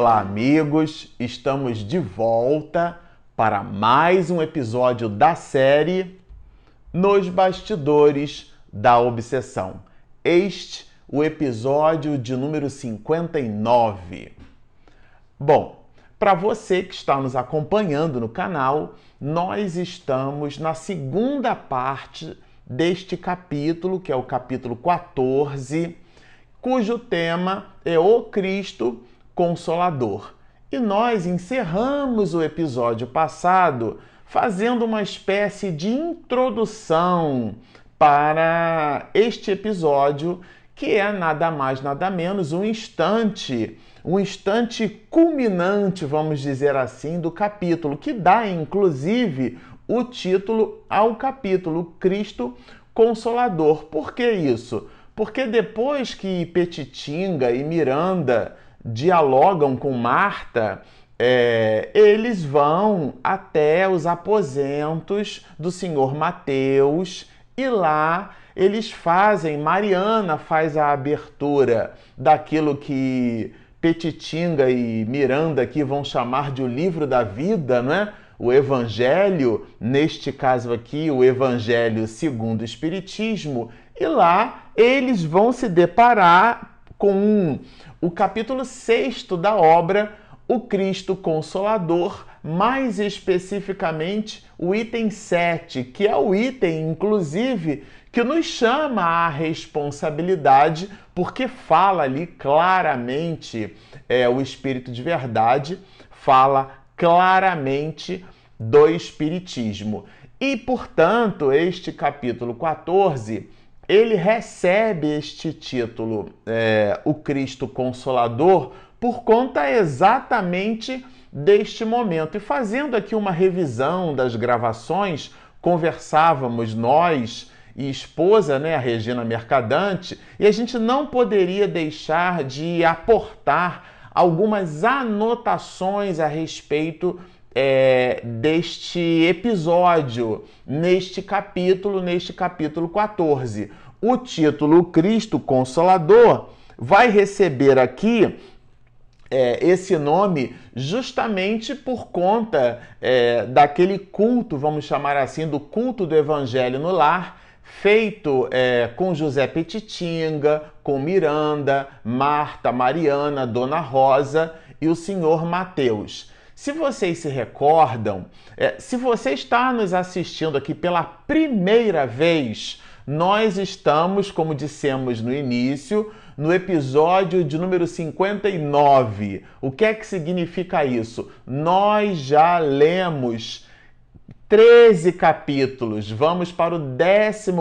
Olá, amigos! Estamos de volta para mais um episódio da série Nos Bastidores da Obsessão. Este o episódio de número 59. Bom, para você que está nos acompanhando no canal, nós estamos na segunda parte deste capítulo, que é o capítulo 14, cujo tema é o Cristo Consolador. E nós encerramos o episódio passado fazendo uma espécie de introdução para este episódio, que é nada mais, nada menos um instante, um instante culminante, vamos dizer assim, do capítulo, que dá inclusive o título ao capítulo Cristo Consolador. Por que isso? Porque depois que Petitinga e Miranda dialogam com Marta, é, eles vão até os aposentos do senhor Mateus e lá eles fazem, Mariana faz a abertura daquilo que Petitinga e Miranda aqui vão chamar de o livro da vida, não é? O Evangelho, neste caso aqui, o Evangelho segundo o Espiritismo, e lá eles vão se deparar com o capítulo 6 da obra O Cristo Consolador, mais especificamente o item 7, que é o item, inclusive, que nos chama à responsabilidade, porque fala ali claramente, é, o Espírito de Verdade fala claramente do Espiritismo. E, portanto, este capítulo 14 ele recebe este título, é, o Cristo Consolador, por conta exatamente deste momento. E fazendo aqui uma revisão das gravações, conversávamos nós e esposa, né, a Regina Mercadante, e a gente não poderia deixar de aportar algumas anotações a respeito é, deste episódio, neste capítulo, neste capítulo 14. O título Cristo Consolador vai receber aqui é, esse nome justamente por conta é, daquele culto, vamos chamar assim, do culto do Evangelho no lar, feito é, com José Petitinga, com Miranda, Marta, Mariana, Dona Rosa e o senhor Mateus. Se vocês se recordam, é, se você está nos assistindo aqui pela primeira vez, nós estamos, como dissemos no início, no episódio de número 59. O que é que significa isso? Nós já lemos 13 capítulos. Vamos para o 14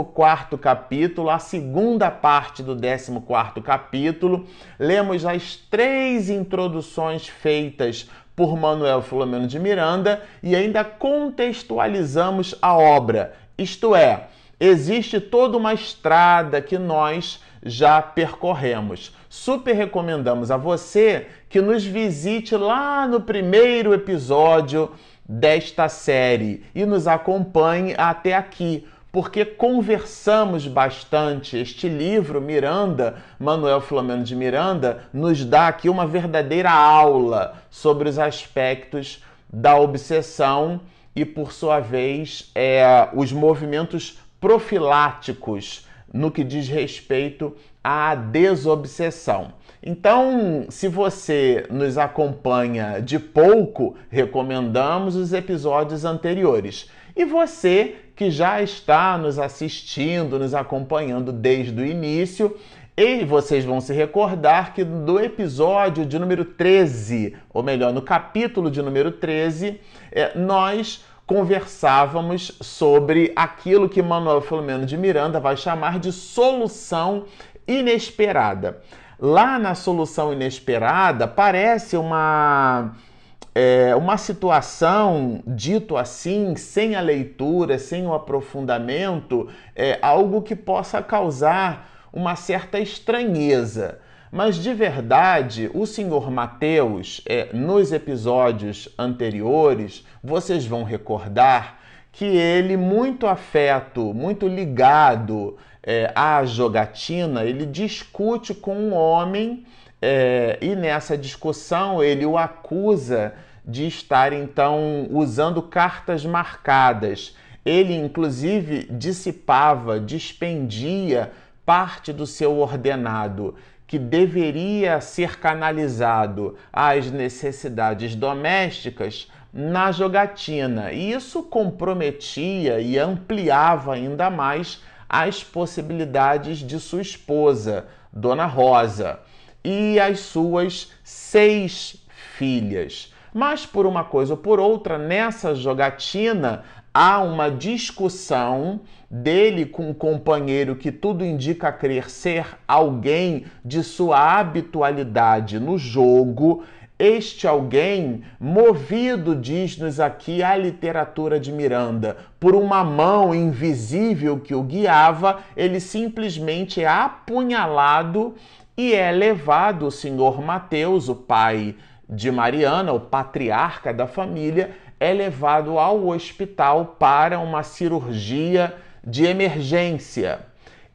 capítulo, a segunda parte do 14 capítulo. Lemos as três introduções feitas por Manuel Filomeno de Miranda e ainda contextualizamos a obra. Isto é, existe toda uma estrada que nós já percorremos. Super recomendamos a você que nos visite lá no primeiro episódio desta série e nos acompanhe até aqui porque conversamos bastante. Este livro, Miranda, Manuel Filomeno de Miranda, nos dá aqui uma verdadeira aula sobre os aspectos da obsessão e, por sua vez, é, os movimentos profiláticos no que diz respeito à desobsessão. Então, se você nos acompanha de pouco, recomendamos os episódios anteriores. E você que já está nos assistindo, nos acompanhando desde o início, e vocês vão se recordar que no episódio de número 13, ou melhor, no capítulo de número 13, é, nós conversávamos sobre aquilo que Manuel Filomeno de Miranda vai chamar de solução inesperada. Lá na solução inesperada parece uma é, uma situação, dito assim, sem a leitura, sem o aprofundamento, é algo que possa causar uma certa estranheza. Mas de verdade, o senhor Mateus, é, nos episódios anteriores, vocês vão recordar que ele, muito afeto, muito ligado é, à jogatina, ele discute com um homem É, e nessa discussão ele o acusa de estar então usando cartas marcadas. Ele, inclusive, dissipava, dispendia parte do seu ordenado que deveria ser canalizado às necessidades domésticas na jogatina. E isso comprometia e ampliava ainda mais as possibilidades de sua esposa, Dona Rosa, e as suas seis filhas. Mas por uma coisa ou por outra, nessa jogatina há uma discussão dele com um companheiro que tudo indica crer ser alguém de sua habitualidade no jogo. Este alguém, movido, diz-nos aqui a literatura de Miranda, por uma mão invisível que o guiava, ele simplesmente é apunhalado e é levado o senhor Mateus, o pai de Mariana, o patriarca da família, é levado ao hospital para uma cirurgia de emergência.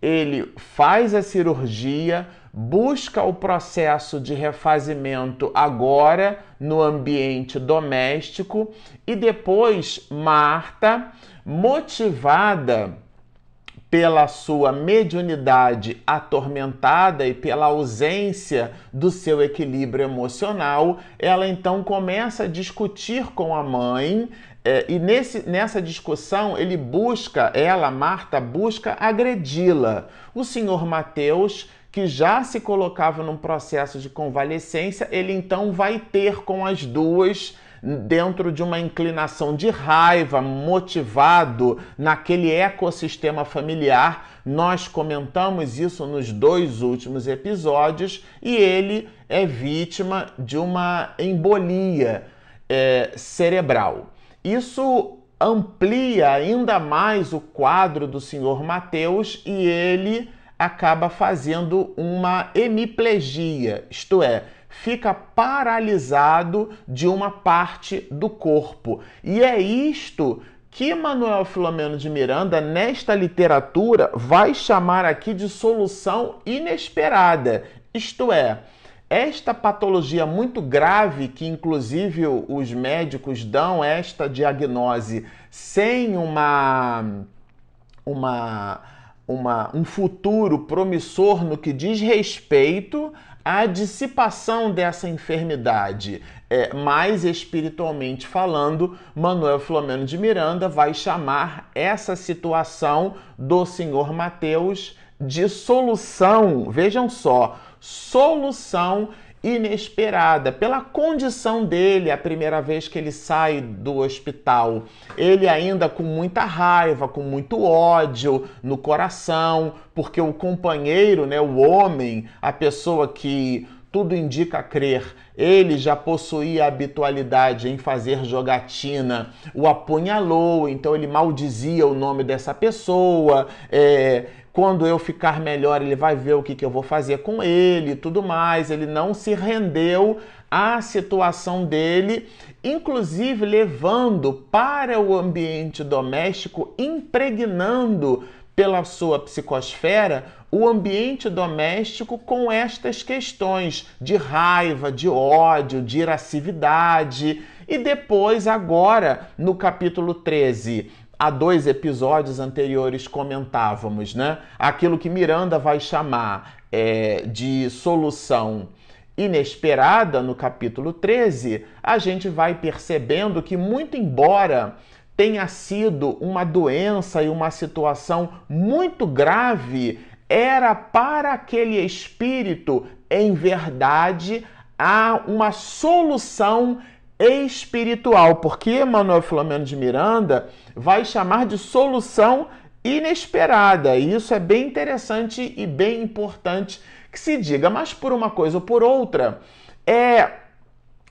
Ele faz a cirurgia, busca o processo de refazimento agora no ambiente doméstico e depois Marta, motivada pela sua mediunidade atormentada e pela ausência do seu equilíbrio emocional, ela então começa a discutir com a mãe. É, e nesse, nessa discussão ele busca, ela, Marta, busca agredi-la. O senhor Mateus, que já se colocava num processo de convalescência, ele então vai ter com as duas dentro de uma inclinação de raiva, motivado naquele ecossistema familiar. Nós comentamos isso nos dois últimos episódios e ele é vítima de uma embolia é, cerebral. Isso amplia ainda mais o quadro do senhor Mateus e ele acaba fazendo uma hemiplegia, isto é, fica paralisado de uma parte do corpo. E é isto que Manuel Filomeno de Miranda, nesta literatura, vai chamar aqui de solução inesperada. Isto é, esta patologia muito grave, que inclusive os médicos dão esta diagnose sem uma, uma, uma, um futuro promissor no que diz respeito a dissipação dessa enfermidade, é, mais espiritualmente falando, Manuel Filomeno de Miranda vai chamar essa situação do senhor Mateus de solução, vejam só, solução inesperada, pela condição dele, a primeira vez que ele sai do hospital. Ele ainda com muita raiva, com muito ódio no coração, porque o companheiro, né, o homem, a pessoa que tudo indica crer, ele já possuía habitualidade em fazer jogatina, o apunhalou, então ele maldizia o nome dessa pessoa, é, quando eu ficar melhor, ele vai ver o que, que eu vou fazer com ele e tudo mais. Ele não se rendeu à situação dele, inclusive levando para o ambiente doméstico, impregnando pela sua psicosfera o ambiente doméstico com estas questões de raiva, de ódio, de irascividade. E depois, agora, no capítulo 13, há dois episódios anteriores comentávamos, né? Aquilo que Miranda vai chamar é, de solução inesperada no capítulo 13, a gente vai percebendo que, muito embora tenha sido uma doença e uma situação muito grave, era para aquele espírito, em verdade, há uma solução espiritual, porque Manuel Filomeno de Miranda vai chamar de solução inesperada. E isso é bem interessante e bem importante que se diga. Mas por uma coisa ou por outra, é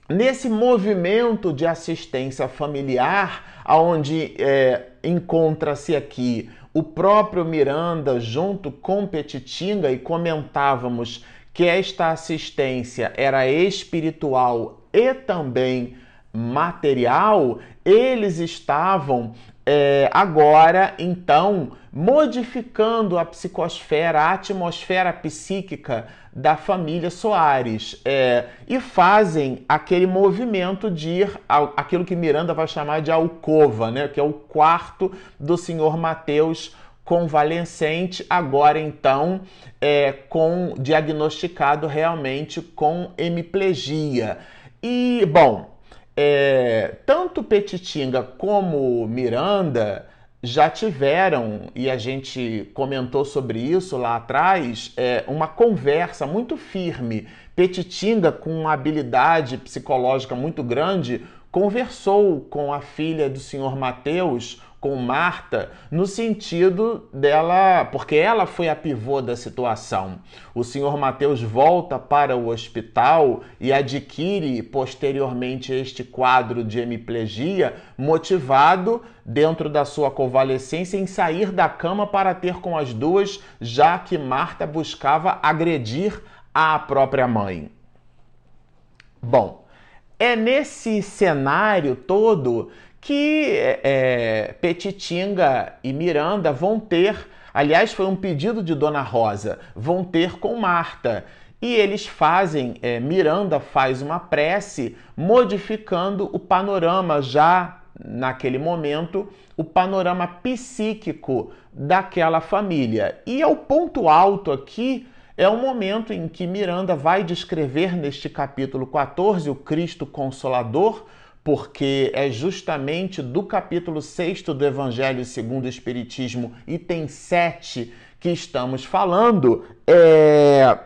nesse movimento de assistência familiar, onde é, encontra-se aqui. O próprio Miranda junto com Petitinga e comentávamos que esta assistência era espiritual e também material, eles estavam é, agora, então, modificando a psicosfera, a atmosfera psíquica da família Soares é, e fazem aquele movimento de ir ao, aquilo que Miranda vai chamar de alcova, né, que é o quarto do senhor Mateus convalescente, agora então é, com diagnosticado realmente com hemiplegia. E, bom, é, tanto Petitinga como Miranda já tiveram, e a gente comentou sobre isso lá atrás, é, uma conversa muito firme. Petitinga, com uma habilidade psicológica muito grande, conversou com a filha do senhor Mateus, com Marta no sentido dela, porque ela foi a pivô da situação. O senhor Mateus volta para o hospital e adquire posteriormente este quadro de hemiplegia, motivado dentro da sua convalescência em sair da cama para ter com as duas, já que Marta buscava agredir a própria mãe. Bom, é nesse cenário todo que é, Petitinga e Miranda vão ter, aliás, foi um pedido de Dona Rosa, vão ter com Marta. E eles fazem, é, Miranda faz uma prece modificando o panorama já naquele momento, o panorama psíquico daquela família. E é o ponto alto aqui é o momento em que Miranda vai descrever neste capítulo 14 o Cristo Consolador, porque é justamente do capítulo 6 do Evangelho segundo o Espiritismo, item 7, que estamos falando. É...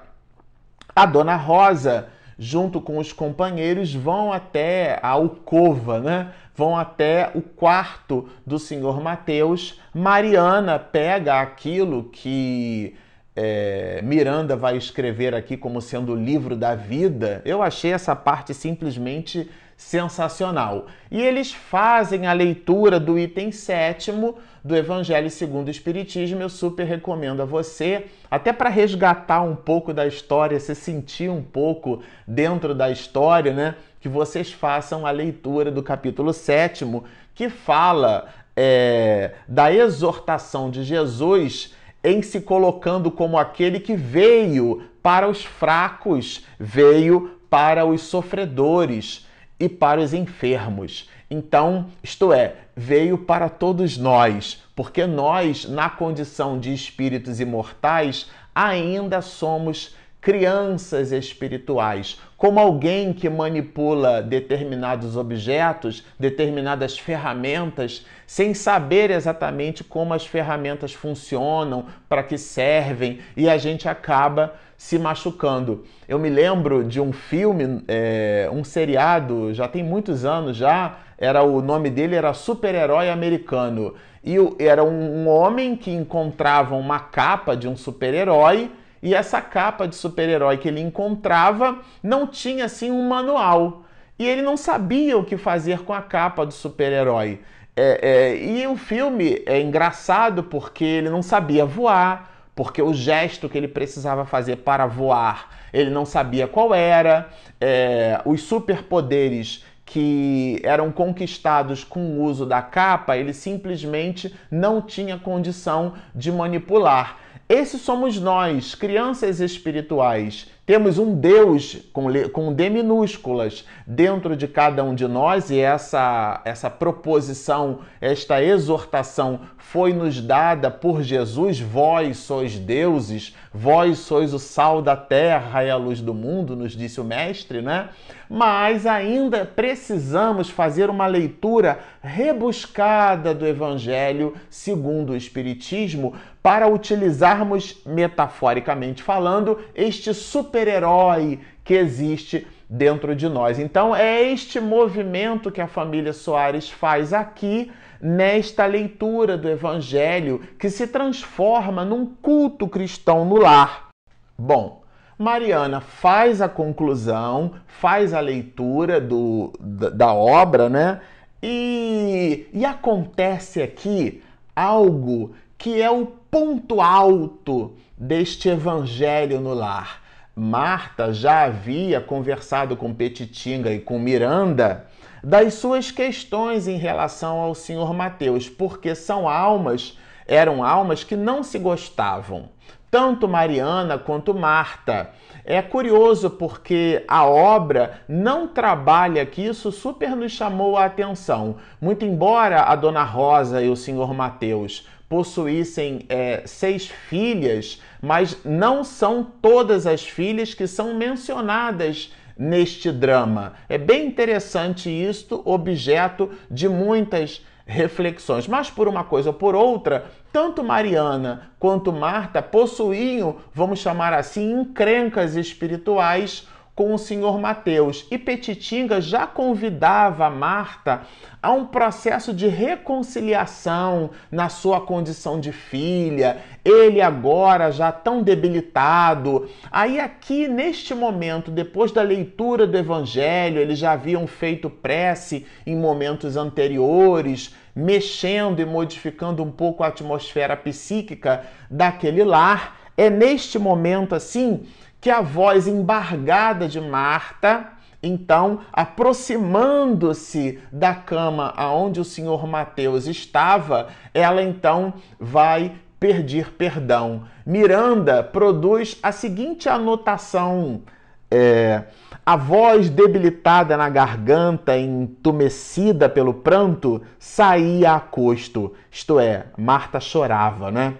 A Dona Rosa, junto com os companheiros, vão até a alcova, né? Vão até o quarto do senhor Mateus. Mariana pega aquilo que é, Miranda vai escrever aqui como sendo o livro da vida. Eu achei essa parte simplesmente sensacional. E eles fazem a leitura do item sétimo do Evangelho segundo o Espiritismo. Eu super recomendo a você, até para resgatar um pouco da história, se sentir um pouco dentro da história, né? Que vocês façam a leitura do capítulo sétimo, que fala é, da exortação de Jesus em se colocando como aquele que veio para os fracos, veio para os sofredores e para os enfermos. Então, isto é, veio para todos nós, porque nós, na condição de espíritos imortais, ainda somos crianças espirituais, como alguém que manipula determinados objetos, determinadas ferramentas, sem saber exatamente como as ferramentas funcionam, para que servem, e a gente acaba se machucando. Eu me lembro de um filme, é, um seriado, já tem muitos anos já, era o nome dele era Super-Herói Americano. E era um, um homem que encontrava uma capa de um super-herói e essa capa de super-herói que ele encontrava não tinha assim um manual. E ele não sabia o que fazer com a capa do super-herói. É, é, e o filme é engraçado porque ele não sabia voar, porque o gesto que ele precisava fazer para voar ele não sabia qual era, é, os superpoderes que eram conquistados com o uso da capa, ele simplesmente não tinha condição de manipular. Esses somos nós, crianças espirituais. Temos um Deus com, com D minúsculas dentro de cada um de nós e essa, essa proposição, esta exortação foi nos dada por Jesus. Vós sois deuses, vós sois o sal da terra e a luz do mundo, nos disse o Mestre, né? Mas ainda precisamos fazer uma leitura rebuscada do Evangelho segundo o Espiritismo para utilizarmos, metaforicamente falando, este super-herói que existe dentro de nós. Então, é este movimento que a família Soares faz aqui nesta leitura do Evangelho que se transforma num culto cristão no lar. Bom, Mariana faz a conclusão, faz a leitura do, da, da obra, né? E, e acontece aqui algo que é o ponto alto deste evangelho no lar. Marta já havia conversado com Petitinga e com Miranda das suas questões em relação ao senhor Mateus, porque são almas, eram almas que não se gostavam, tanto Mariana quanto Marta. É curioso porque a obra não trabalha que isso super nos chamou a atenção. Muito embora a Dona Rosa e o senhor Mateus possuíssem é, seis filhas, mas não são todas as filhas que são mencionadas neste drama. É bem interessante isto, objeto de muitas reflexões. Mas por uma coisa ou por outra, tanto Mariana quanto Marta possuíam, vamos chamar assim, encrencas espirituais com o senhor Mateus. E Petitinga já convidava Marta a um processo de reconciliação na sua condição de filha, ele agora já tão debilitado. Aí, aqui neste momento, depois da leitura do Evangelho, eles já haviam feito prece em momentos anteriores, mexendo e modificando um pouco a atmosfera psíquica daquele lar. É neste momento assim que a voz embargada de Marta, então, aproximando-se da cama aonde o senhor Mateus estava, ela então vai pedir perdão. Miranda produz a seguinte anotação: é, a voz debilitada na garganta, entumecida pelo pranto, saía a custo. Isto é, Marta chorava, né?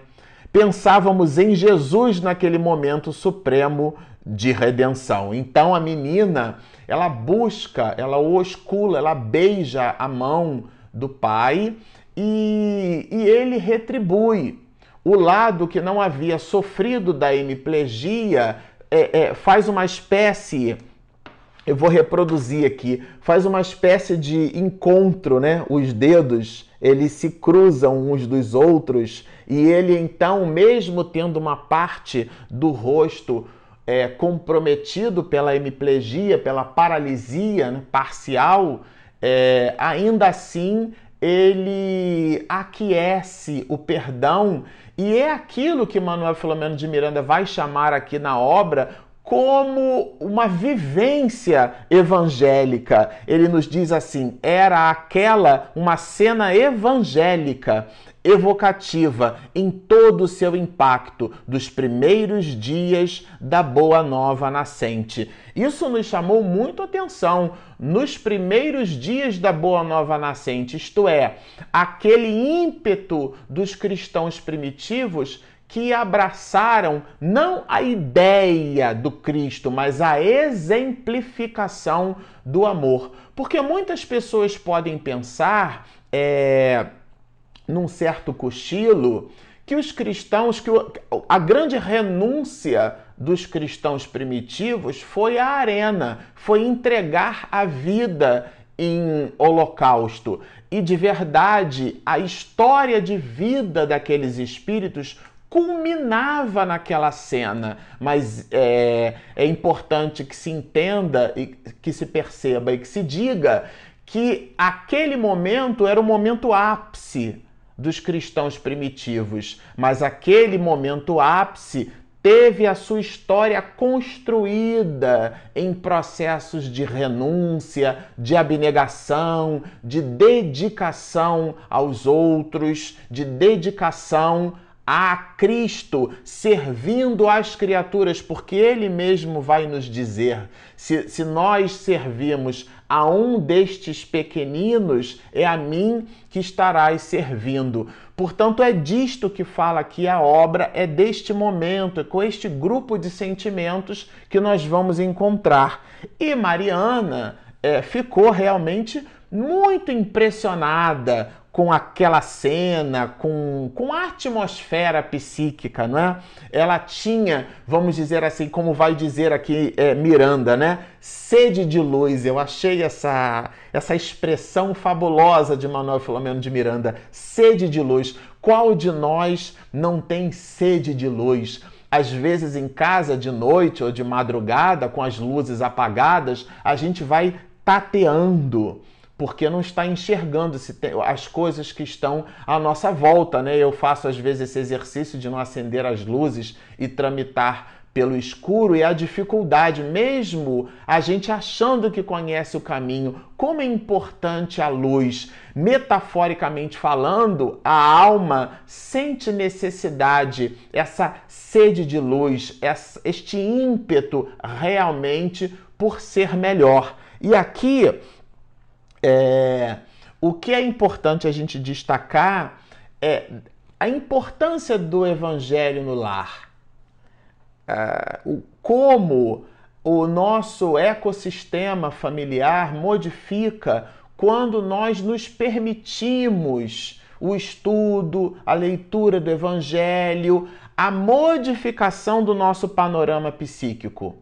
Pensávamos em Jesus naquele momento supremo de redenção. Então a menina, ela busca, ela oscula, ela beija a mão do pai e, e ele retribui. O lado que não havia sofrido da hemiplegia é, é, faz uma espécie eu vou reproduzir aqui, faz uma espécie de encontro, né? Os dedos, eles se cruzam uns dos outros e ele então, mesmo tendo uma parte do rosto é, comprometido pela hemiplegia, pela paralisia né, parcial, é, ainda assim ele aquece o perdão e é aquilo que Manuel Filomeno de Miranda vai chamar aqui na obra como uma vivência evangélica. Ele nos diz assim: era aquela uma cena evangélica, evocativa em todo o seu impacto dos primeiros dias da Boa Nova Nascente. Isso nos chamou muito atenção nos primeiros dias da Boa Nova Nascente, isto é, aquele ímpeto dos cristãos primitivos que abraçaram não a ideia do Cristo, mas a exemplificação do amor. Porque muitas pessoas podem pensar, é, num certo cochilo, que os cristãos, que a grande renúncia dos cristãos primitivos foi a arena, foi entregar a vida em holocausto. E de verdade, a história de vida daqueles espíritos culminava naquela cena, mas é, é importante que se entenda e que se perceba e que se diga que aquele momento era o momento ápice dos cristãos primitivos, mas aquele momento ápice teve a sua história construída em processos de renúncia, de abnegação, de dedicação aos outros, de dedicação a Cristo, servindo as criaturas, porque Ele mesmo vai nos dizer: se, se nós servimos a um destes pequeninos, é a mim que estarás servindo. Portanto, é disto que fala aqui a obra, é deste momento, é com este grupo de sentimentos que nós vamos encontrar. E Mariana é, ficou realmente muito impressionada com aquela cena, com, com a atmosfera psíquica, não é? Ela tinha, vamos dizer assim, como vai dizer aqui é, Miranda, né? Sede de luz. Eu achei essa, essa expressão fabulosa de Manuel Filomeno de Miranda. Sede de luz. Qual de nós não tem sede de luz? Às vezes em casa de noite ou de madrugada, com as luzes apagadas, a gente vai tateando porque não está enxergando as coisas que estão à nossa volta, né? Eu faço às vezes esse exercício de não acender as luzes e tramitar pelo escuro e a dificuldade, mesmo a gente achando que conhece o caminho. Como é importante a luz. Metaforicamente falando, a alma sente necessidade, essa sede de luz, este ímpeto realmente por ser melhor. E aqui, é, o que é importante a gente destacar é a importância do evangelho no lar uh, como o nosso ecossistema familiar modifica quando nós nos permitimos o estudo, a leitura do Evangelho, a modificação do nosso panorama psíquico.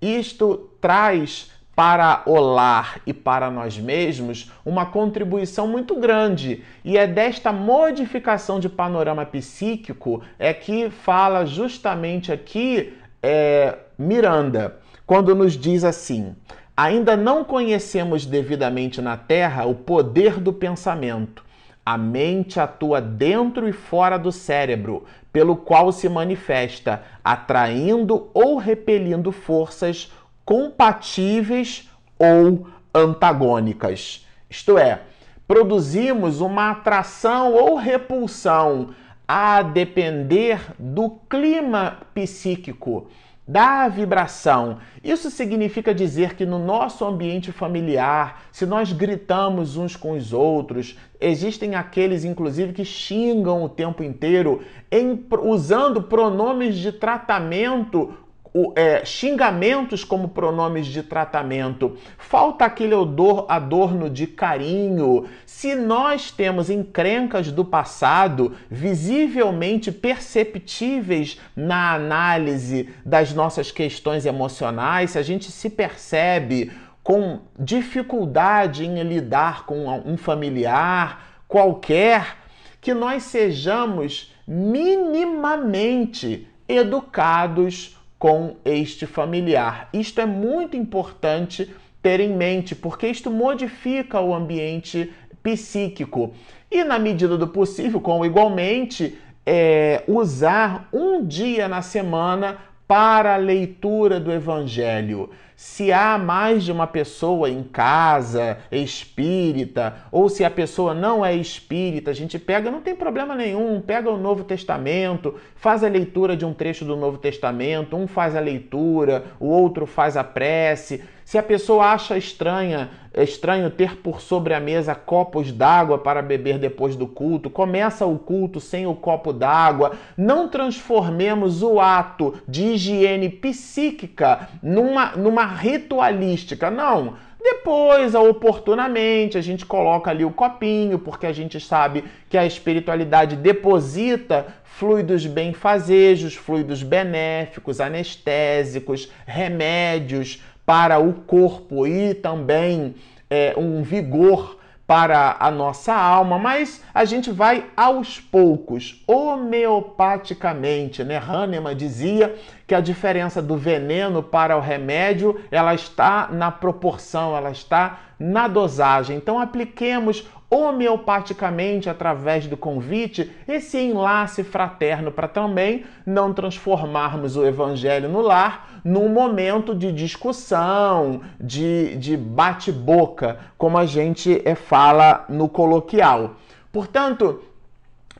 Isto traz para o lar e para nós mesmos uma contribuição muito grande. E é desta modificação de panorama psíquico é que fala justamente aqui é, Miranda, quando nos diz assim: ainda não conhecemos devidamente na Terra o poder do pensamento. A mente atua dentro e fora do cérebro, pelo qual se manifesta, atraindo ou repelindo forças compatíveis ou antagônicas. Isto é, produzimos uma atração ou repulsão a depender do clima psíquico, da vibração. Isso significa dizer que no nosso ambiente familiar, se nós gritamos uns com os outros, existem aqueles, inclusive, que xingam o tempo inteiro, em, usando pronomes de tratamento o, é, xingamentos como pronomes de tratamento, falta aquele odor, adorno de carinho. Se nós temos encrencas do passado visivelmente perceptíveis na análise das nossas questões emocionais, se a gente se percebe com dificuldade em lidar com um familiar qualquer, que nós sejamos minimamente educados com este familiar. Isto é muito importante ter em mente, porque isto modifica o ambiente psíquico. E na medida do possível, como igualmente, é, usar um dia na semana para a leitura do Evangelho se há mais de uma pessoa em casa espírita, ou se a pessoa não é espírita, a gente pega, não tem problema nenhum, pega o Novo Testamento, faz a leitura de um trecho do Novo Testamento, um faz a leitura, o outro faz a prece. Se a pessoa acha estranha, estranho ter por sobre a mesa copos d'água para beber depois do culto, começa o culto sem o copo d'água. Não transformemos o ato de higiene psíquica numa, numa ritualística. Não. Depois, oportunamente, a gente coloca ali o copinho, porque a gente sabe que a espiritualidade deposita fluidos benfazejos, fluidos benéficos, anestésicos, remédios para o corpo e também é, um vigor para a nossa alma, mas a gente vai aos poucos, homeopaticamente, né? Hahnemann dizia que a diferença do veneno para o remédio, ela está na proporção, ela está na dosagem. Então apliquemos homeopaticamente através do convite esse enlace fraterno para também não transformarmos o evangelho no lar num momento de discussão, de, de bate-boca, como a gente é, fala no coloquial. Portanto,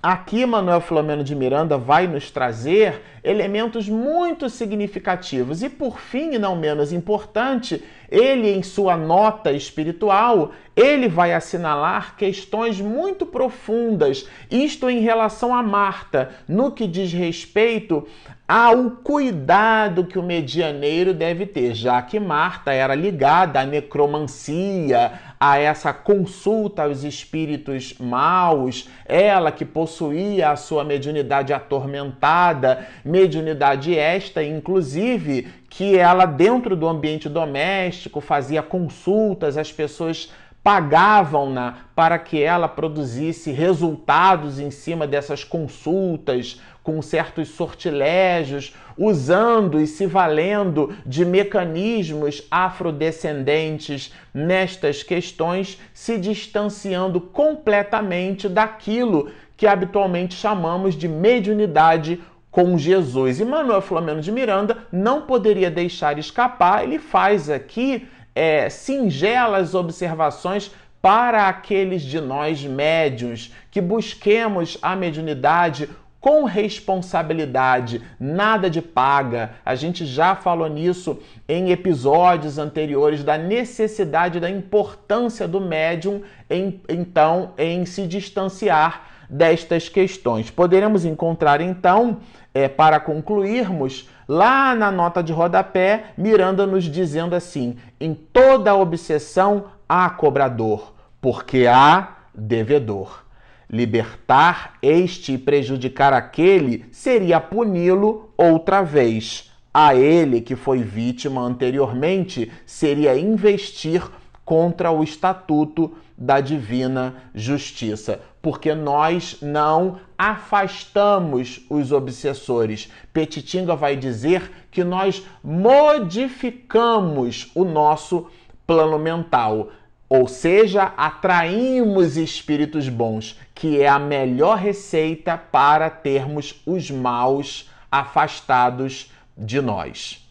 Aqui, Manuel Filomeno de Miranda vai nos trazer elementos muito significativos. E por fim, e não menos importante, ele em sua nota espiritual, ele vai assinalar questões muito profundas, isto em relação a Marta, no que diz respeito ao cuidado que o medianeiro deve ter, já que Marta era ligada à necromancia, a essa consulta aos espíritos maus, ela que possuía a sua mediunidade atormentada, mediunidade esta, inclusive, que ela dentro do ambiente doméstico fazia consultas, as pessoas pagavam-na para que ela produzisse resultados em cima dessas consultas, com certos sortilégios, usando e se valendo de mecanismos afrodescendentes nestas questões, se distanciando completamente daquilo que habitualmente chamamos de mediunidade com Jesus. E Manuel Flamengo de Miranda não poderia deixar escapar, ele faz aqui é, singelas observações para aqueles de nós médios que busquemos a mediunidade com responsabilidade, nada de paga. A gente já falou nisso em episódios anteriores da necessidade da importância do médium em, então em se distanciar destas questões. Poderemos encontrar então, é, para concluirmos, lá na nota de rodapé, Miranda nos dizendo assim: em toda obsessão há cobrador, porque há devedor. Libertar este e prejudicar aquele seria puni-lo outra vez. A ele que foi vítima anteriormente seria investir contra o estatuto da divina justiça, porque nós não afastamos os obsessores. Petitinga vai dizer que nós modificamos o nosso plano mental. Ou seja, atraímos espíritos bons, que é a melhor receita para termos os maus afastados de nós.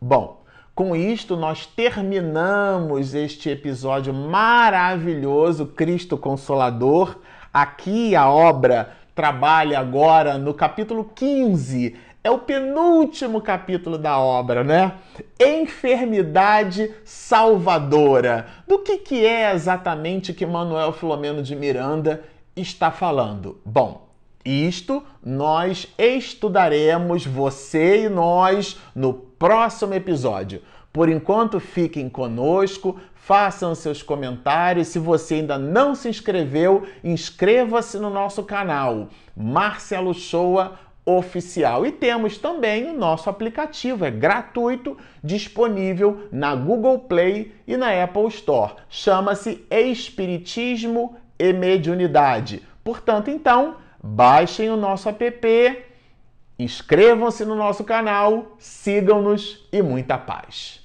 Bom, com isto nós terminamos este episódio maravilhoso, Cristo Consolador. Aqui a obra trabalha agora no capítulo 15 é o penúltimo capítulo da obra, né? Enfermidade salvadora. Do que, que é exatamente que Manuel Filomeno de Miranda está falando? Bom, isto nós estudaremos, você e nós, no próximo episódio. Por enquanto, fiquem conosco, façam seus comentários. Se você ainda não se inscreveu, inscreva-se no nosso canal. Marcelo Shoa oficial. E temos também o nosso aplicativo, é gratuito, disponível na Google Play e na Apple Store. Chama-se Espiritismo e Mediunidade. Portanto, então, baixem o nosso app, Inscrevam-se no nosso canal, sigam-nos e muita paz.